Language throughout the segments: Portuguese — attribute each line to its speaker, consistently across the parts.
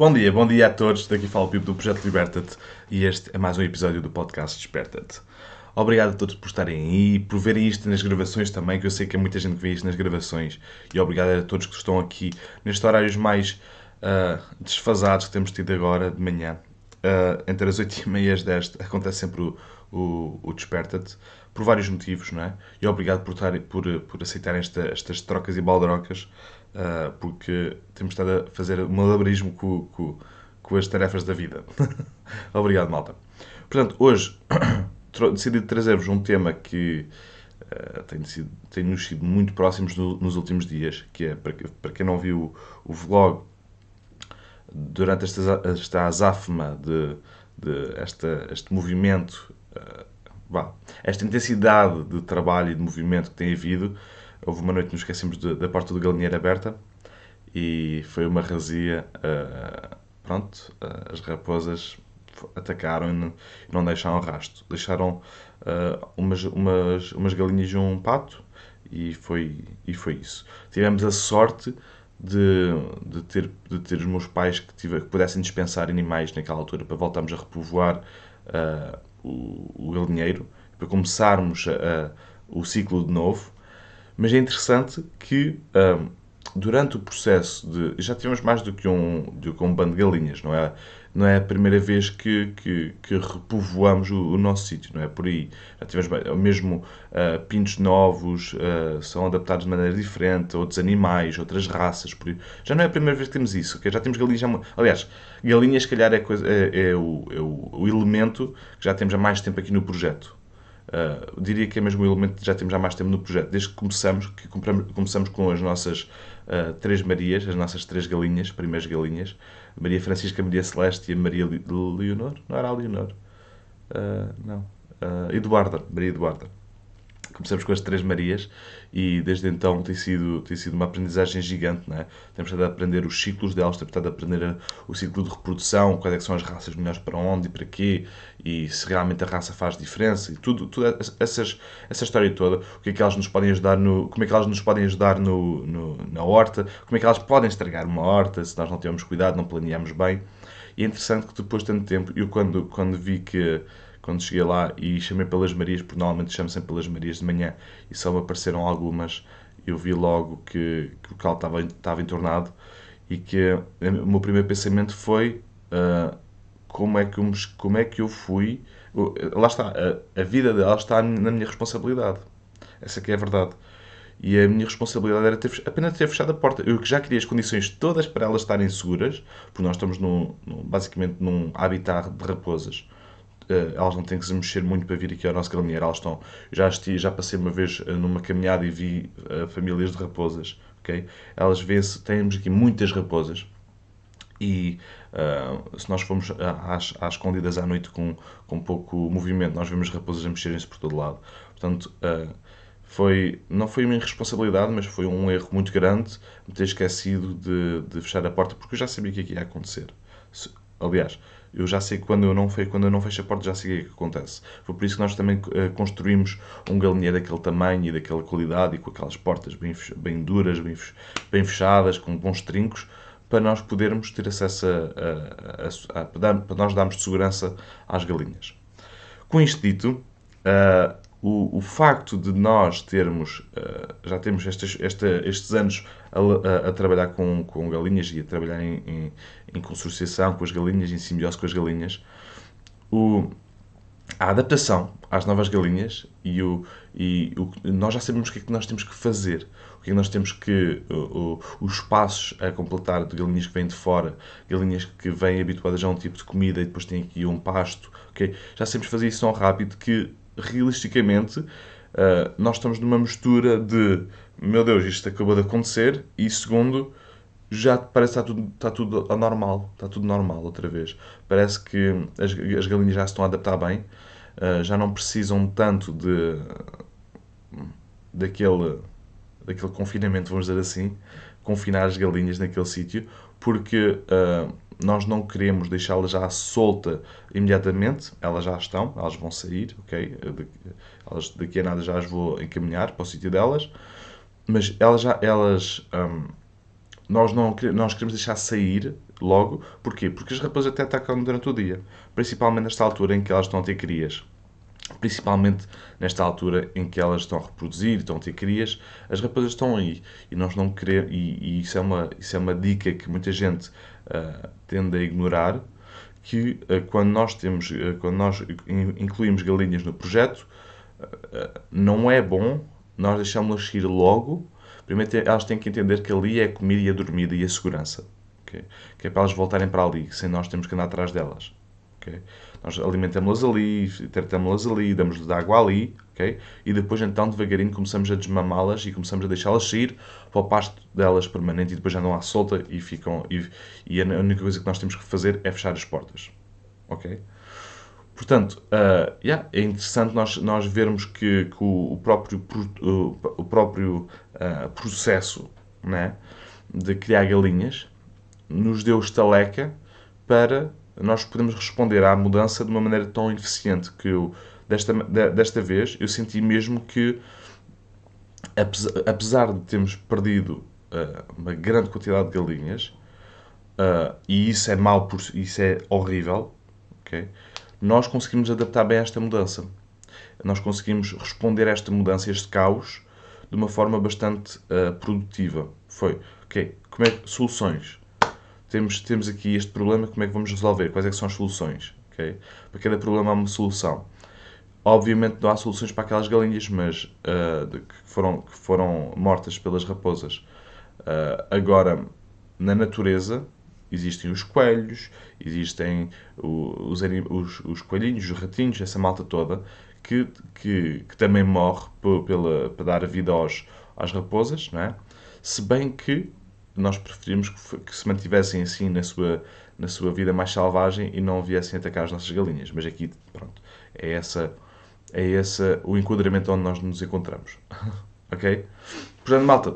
Speaker 1: Bom dia, bom dia a todos. Daqui fala o Pipo do Projeto Liberta-te e este é mais um episódio do podcast Desperta-te. Obrigado a todos por estarem aí, por verem isto nas gravações também, que eu sei que há muita gente que vê isto nas gravações. E obrigado a todos que estão aqui nestes horários mais uh, desfasados que temos tido agora de manhã. Uh, entre as 8 e meia e as 10 acontece sempre o, o, o Desperta-te, por vários motivos, não é? E obrigado por, estar, por, por aceitarem esta, estas trocas e baldrocas uh, porque temos estado a fazer um malabarismo com, com, com as tarefas da vida. Obrigado, malta. Portanto, hoje decidi trazer-vos um tema que uh, tem, sido, tem nos sido muito próximos no, nos últimos dias, que é, para, para quem não viu o, o vlog, durante esta, esta azáfama de, de esta, este movimento, uh, esta intensidade de trabalho e de movimento que tem havido, houve uma noite que nos esquecemos da porta do galinheiro aberta e foi uma razia. Uh, pronto, uh, as raposas atacaram e não, não deixaram rasto. Deixaram uh, umas, umas, umas galinhas e um pato e foi, e foi isso. Tivemos a sorte de, de, ter, de ter os meus pais que, tive, que pudessem dispensar animais naquela altura para voltarmos a repovoar o, o galinheiro, para começarmos a, o ciclo de novo. Mas é interessante que um, durante o processo de. Já tivemos mais do que um, do que um bando de galinhas, não é? Não é a primeira vez que, que, que repovoamos o, o, nosso sítio, não é? Por aí. Já tivemos mesmo uh, pintos novos, uh, são adaptados de maneira diferente, outros animais, outras raças. Por aí. Já não é a primeira vez que temos isso, okay? já temos galinhas. Já, aliás, galinhas, se calhar, é, coisa, é, é, o, é o, o elemento que já temos há mais tempo aqui no projeto. Uh, diria que é mesmo o elemento que já temos há mais tempo no projeto, desde que começamos, que começamos com as nossas uh, três Marias, as nossas três galinhas, primeiras galinhas, Maria Francisca, Maria Celeste e Maria Leonor, não era a Leonor? Uh, não. Eduarda, Maria Eduarda começamos com as Três Marias e desde então tem sido, tem sido uma aprendizagem gigante, não é? Temos estado a aprender os ciclos delas, temos estado a aprender o ciclo de reprodução, quais é são as raças melhores para onde e para quê, e se realmente a raça faz diferença, e tudo, tudo essas, essa história toda, o que é que elas nos podem ajudar no, como é que elas nos podem ajudar no, no, na horta, como é que elas podem estragar uma horta, se nós não tivermos cuidado, não planeamos bem. E é interessante que depois de tanto tempo, eu quando, quando vi que quando cheguei lá e chamei pelas Marias, porque normalmente chamo sempre pelas Marias de manhã e só me apareceram algumas, eu vi logo que, que o local estava, estava entornado e que o meu primeiro pensamento foi uh, como, é que eu, como é que eu fui. Lá está, a, a vida dela está na minha responsabilidade. Essa que é a verdade. E a minha responsabilidade era ter, apenas ter fechado a porta. Eu já queria as condições todas para elas estarem seguras, porque nós estamos no, no, basicamente num habitat de raposas eh, elas não têm que se mexer muito para vir aqui ao nosso galinheiro. Elas estão, já, esti, já passei uma vez eh, numa caminhada e vi uh, famílias de raposas, ok? Elas vê-se, temos aqui muitas raposas e uh, se nós formos às, às escondidas à noite com, com pouco movimento, nós vemos raposas a mexerem-se por todo lado. Portanto, uh, foi, não foi uma irresponsabilidade, mas foi um erro muito grande me ter esquecido de, de fechar a porta, porque eu já sabia que aqui ia acontecer. Aliás, eu já sei que quando eu não, fecho, quando eu não fecho a porta, já sei o que acontece. Foi por isso que nós também uh, construímos um galinheiro daquele tamanho e daquela qualidade e com aquelas portas bem, bem duras, bem, bem fechadas, com bons trincos, para nós podermos ter acesso a, a, a, a para nós darmos segurança às galinhas. Com isto dito, uh, o, o facto de nós termos, uh, já temos estes, esta, estes anos a, a, a, trabalhar com, com galinhas e a trabalhar em, em, em, consorciação com as galinhas, em simbiose com as galinhas, o, a adaptação às novas galinhas e, o, e o, nós já sabemos o que é que nós temos que fazer, o que é que nós temos que, o, os passos a completar de galinhas que vêm de fora, galinhas que vêm habituadas a um tipo de comida e depois têm aqui um pasto, okay? já sabemos fazer isso tão rápido que realisticamente, uh, nós estamos numa mistura de meu Deus, isto acabou de acontecer, e segundo, já parece que está tudo, está tudo anormal, está tudo normal outra vez. Parece que as, as galinhas já se estão a adaptar bem, uh, já não precisam tanto de daquele, daquele confinamento, vamos dizer assim, confinar as galinhas naquele sítio, porque uh, nós não queremos deixá-las já solta imediatamente, elas já estão, elas vão sair, ok? Elas, daqui a nada já as vou encaminhar para o sítio delas, mas elas já, elas, um, nós, não, nós queremos deixar sair logo. Porquê? Porque as raposas até atacam durante o dia. Principalmente nesta altura em que elas estão a ter crias. Principalmente nesta altura em que elas estão a reproduzir, estão a ter crias, as raposas estão aí. E nós não queremos. E, e isso, é uma, isso é uma dica que muita gente uh, tende a ignorar. Que uh, quando nós temos, uh, quando nós incluímos galinhas no projeto, não é bom nós deixámos-las ir logo. Primeiro elas têm que entender que ali é a comida e a dormida e a segurança. Okay? Que é para elas voltarem para ali, sem nós termos que andar atrás delas. Okay? Nós alimentamos-las ali, tratamos-las ali, damos-lhes água ali, okay? e depois então devagarinho começamos a desmamá-las e começamos a deixá-las sair para o pasto delas permanente e depois andam à solta e ficam. E, e a única coisa que nós temos que fazer é fechar as portas. Ok? Portanto, uh, yeah, é interessante nós, nós vermos que, que o, próprio, o, o próprio uh, processo né, de criar galinhas nos deu estaleca para nós podermos responder à mudança de uma maneira tão eficiente que eu, desta, desta vez eu senti mesmo que apesar de termos perdido uh, uma grande quantidade de galinhas e isso é mau, isso é horrível, ok? nós conseguimos adaptar bem a esta mudança. Nós conseguimos responder a esta mudança, a este caos, de uma forma bastante uh, produtiva. Foi, ok, como é, soluções. Temos, temos aqui este problema, como é que vamos resolver? Quais é são as soluções? Okay? Para cada problema há uma solução. Obviamente não há soluções para aquelas galinhas, mas uh, que, foram, que foram mortas pelas raposas. Uh, agora, na natureza, existem os coelhos, existem os, os, os coelhinhos, os ratinhos, essa malta toda, que, que, que também morre pela, para dar vida aos, às raposas, não é? Se bem que nós preferimos que, se mantivessem assim na sua, na sua vida mais selvagem e não viessem atacar as nossas galinhas. Mas aqui, pronto, é essa é esse o enquadramento onde nós nos encontramos. ok? Portanto, malta,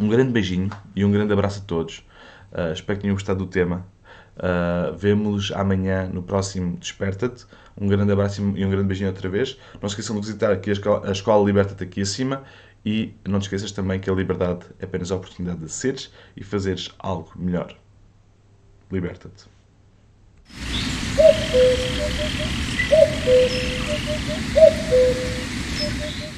Speaker 1: um grande beijinho e um grande abraço a todos. Uh, espero que tenham gostado do tema. Uh, Vemo-los amanhã no próximo Desperta-te. Um grande abraço e um grande beijinho outra vez. Não se esqueçam de visitar aqui a Escola, a escola Liberta-te aqui acima. E não te esqueças também que a liberdade é apenas a oportunidade de seres e fazeres algo melhor. Liberta-te.